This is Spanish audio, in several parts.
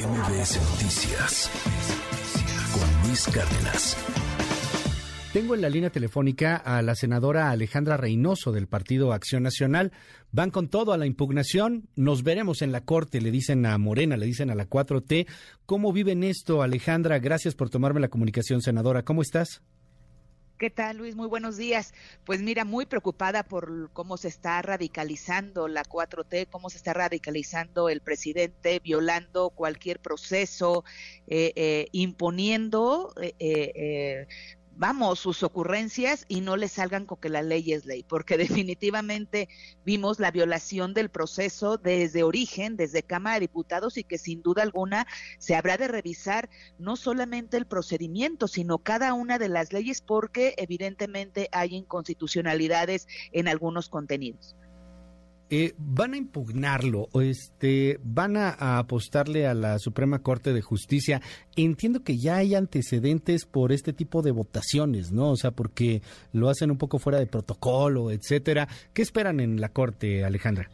MBS Noticias con Luis Cárdenas. Tengo en la línea telefónica a la senadora Alejandra Reynoso del Partido Acción Nacional. Van con todo a la impugnación. Nos veremos en la Corte, le dicen a Morena, le dicen a la 4T. ¿Cómo viven esto, Alejandra? Gracias por tomarme la comunicación, senadora. ¿Cómo estás? ¿Qué tal, Luis? Muy buenos días. Pues mira, muy preocupada por cómo se está radicalizando la 4T, cómo se está radicalizando el presidente, violando cualquier proceso, eh, eh, imponiendo eh, vamos, sus ocurrencias y no le salgan con que la ley es ley, porque definitivamente vimos la violación del proceso desde origen, desde Cámara de Diputados y que sin duda alguna se habrá de revisar no solamente el procedimiento, sino cada una de las leyes porque evidentemente hay inconstitucionalidades en algunos contenidos. Eh, van a impugnarlo, este, van a, apostarle a la Suprema Corte de Justicia. Entiendo que ya hay antecedentes por este tipo de votaciones, ¿no? O sea, porque lo hacen un poco fuera de protocolo, etcétera. ¿Qué esperan en la Corte, Alejandra?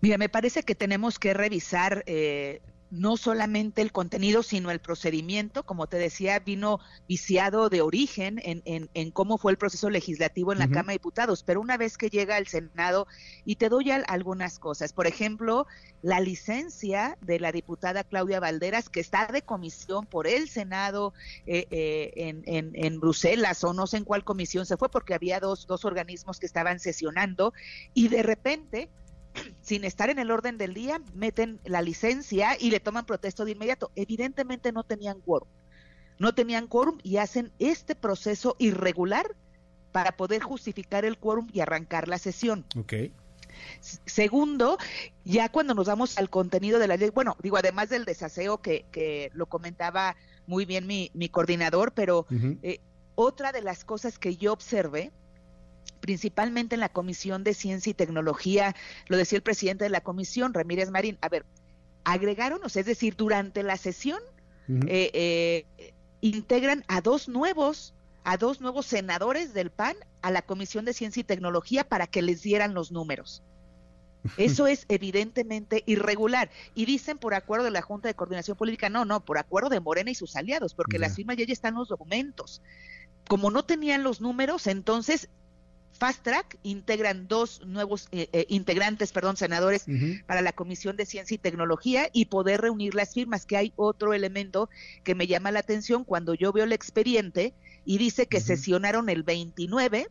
Mira, me parece que tenemos que revisar eh, no solamente el contenido, sino el procedimiento. Como te decía, vino viciado de origen en, en, cómo fue el proceso legislativo en la Cámara de Diputados. Pero una vez que llega al Senado, y te doy algunas cosas, por ejemplo, la licencia de la diputada Claudia Valderas, que está de comisión por el Senado eh, eh, en, en, en, Bruselas, o no sé en cuál comisión se fue, porque había dos, dos organismos que estaban sesionando, y de repente sin estar en el orden del día, meten la licencia y le toman protesto de inmediato. Evidentemente no tenían quórum. No tenían quórum y hacen este proceso irregular para poder justificar el quórum y arrancar la sesión. Okay. Segundo, ya cuando nos vamos al contenido de la ley, bueno, digo, además del desaseo que, que lo comentaba muy bien mi, mi coordinador, pero eh, otra de las cosas que yo observé principalmente en la Comisión de Ciencia y Tecnología, lo decía el presidente de la comisión, Ramírez Marín, a ver, agregaron, o sea, es decir, durante la sesión eh, eh, integran a dos nuevos, a dos nuevos senadores del PAN a la Comisión de Ciencia y Tecnología para que les dieran los números. Eso es evidentemente irregular. Y dicen por acuerdo de la Junta de Coordinación Política, no, no, por acuerdo de Morena y sus aliados, porque las firmas ya, ya están los documentos. Como no tenían los números, entonces Fast Track integran dos nuevos eh, eh, integrantes, perdón, senadores para la Comisión de Ciencia y Tecnología y poder reunir las firmas, que hay otro elemento que me llama la atención cuando yo veo el expediente y dice que sesionaron el 29,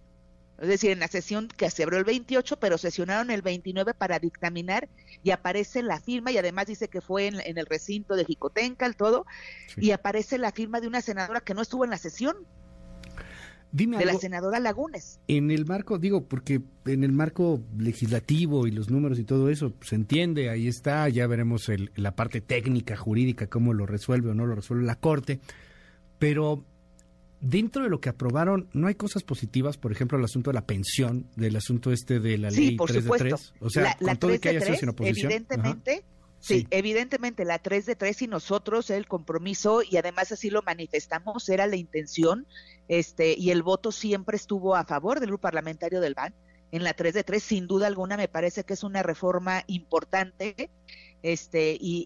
es decir, en la sesión que se abrió el 28, pero sesionaron el 29 para dictaminar y aparece la firma y además dice que fue en, el recinto de Jicotenca, todo, y aparece la firma de una senadora que no estuvo en la sesión de la senadora Lagunes. En el marco, digo, porque en el marco legislativo y los números y todo eso, se entiende, ahí está, ya veremos la parte técnica, jurídica, cómo lo resuelve o no lo resuelve la Corte, pero dentro de lo que aprobaron, ¿no hay cosas positivas? Por ejemplo, el asunto de la pensión, del asunto este de la ley 3 de 3. O sea, con todo que haya sido sin oposición. Evidentemente, Sí, evidentemente la 3 de 3 y nosotros el compromiso y además así lo manifestamos era la intención este y el voto siempre estuvo a favor del grupo parlamentario del BAN en la 3 de 3 sin duda alguna me parece que es una reforma importante este y,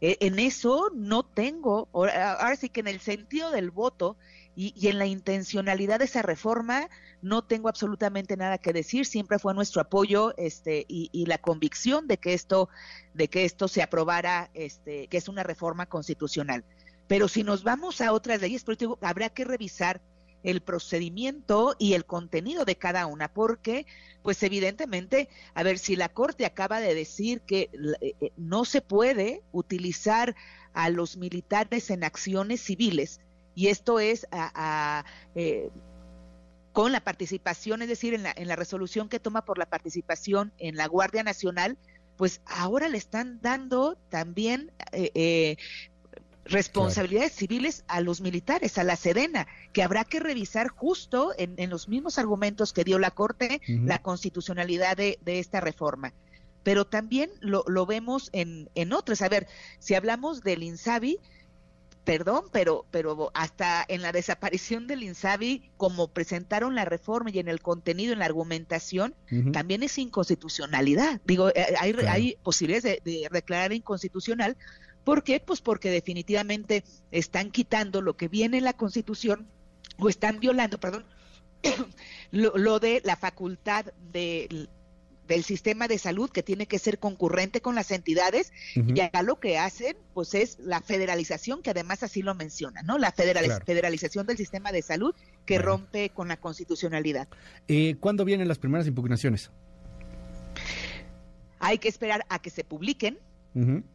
y e, en eso no tengo ahora sí que en el sentido del voto y, en la intencionalidad de esa reforma no tengo absolutamente nada que decir. Siempre fue nuestro apoyo este, y, la convicción de que esto, de que esto se aprobara, este, que es una reforma constitucional. Pero si nos vamos a otras leyes, habrá que revisar el procedimiento y el contenido de cada una, porque, pues evidentemente, a ver, si la Corte acaba de decir que eh, eh, no se puede utilizar a los militares en acciones civiles, y esto es a, eh, con la participación, es decir, en la, en la resolución que toma por la participación en la Guardia Nacional, pues ahora le están dando también eh, responsabilidades civiles a los militares, a la Sedena, que habrá que revisar justo en, en los mismos argumentos que dio la Corte la constitucionalidad de, de, esta reforma. Pero también lo, lo vemos en, en otros. A ver, si hablamos del INSABI, perdón, pero, pero hasta en la desaparición del INSABI, como presentaron la reforma y en el contenido, en la argumentación, también es inconstitucionalidad. Digo, eh, hay, hay posibilidades de, declarar inconstitucional. ¿Por qué? Pues porque definitivamente están quitando lo que viene en la Constitución o están violando, perdón, lo, lo de la facultad de del sistema de salud que tiene que ser concurrente con las entidades y acá lo que hacen pues es la federalización que además así lo menciona, ¿no? La federalización del sistema de salud que rompe con la constitucionalidad. Eh, ¿Cuándo vienen las primeras impugnaciones? Hay que esperar a que se publiquen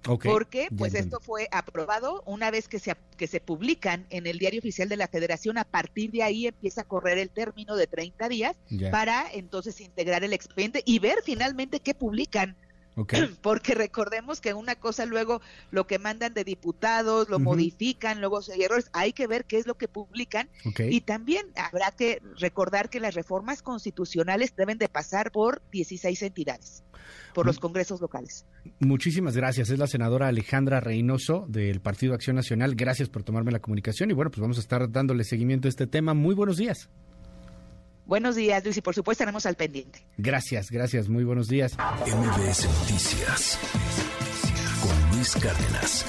porque pues esto fue aprobado una vez que se, que se publican en el diario oficial de la federación, a partir de ahí empieza a correr el término de 30 días para entonces integrar el expediente y ver finalmente qué publican. Porque recordemos que una cosa luego lo que mandan de diputados, lo modifican, luego hay errores, hay que ver qué es lo que publican y también habrá que recordar que las reformas constitucionales deben de pasar por 16 entidades por los congresos locales. Muchísimas gracias. Es la senadora Alejandra Reynoso del Partido Acción Nacional. Gracias por tomarme la comunicación y bueno, pues vamos a estar dándole seguimiento a este tema. Muy buenos días. Buenos días, Luis, y por supuesto estaremos al pendiente. Gracias, gracias. Muy buenos días. MBS Noticias con Luis Cárdenas.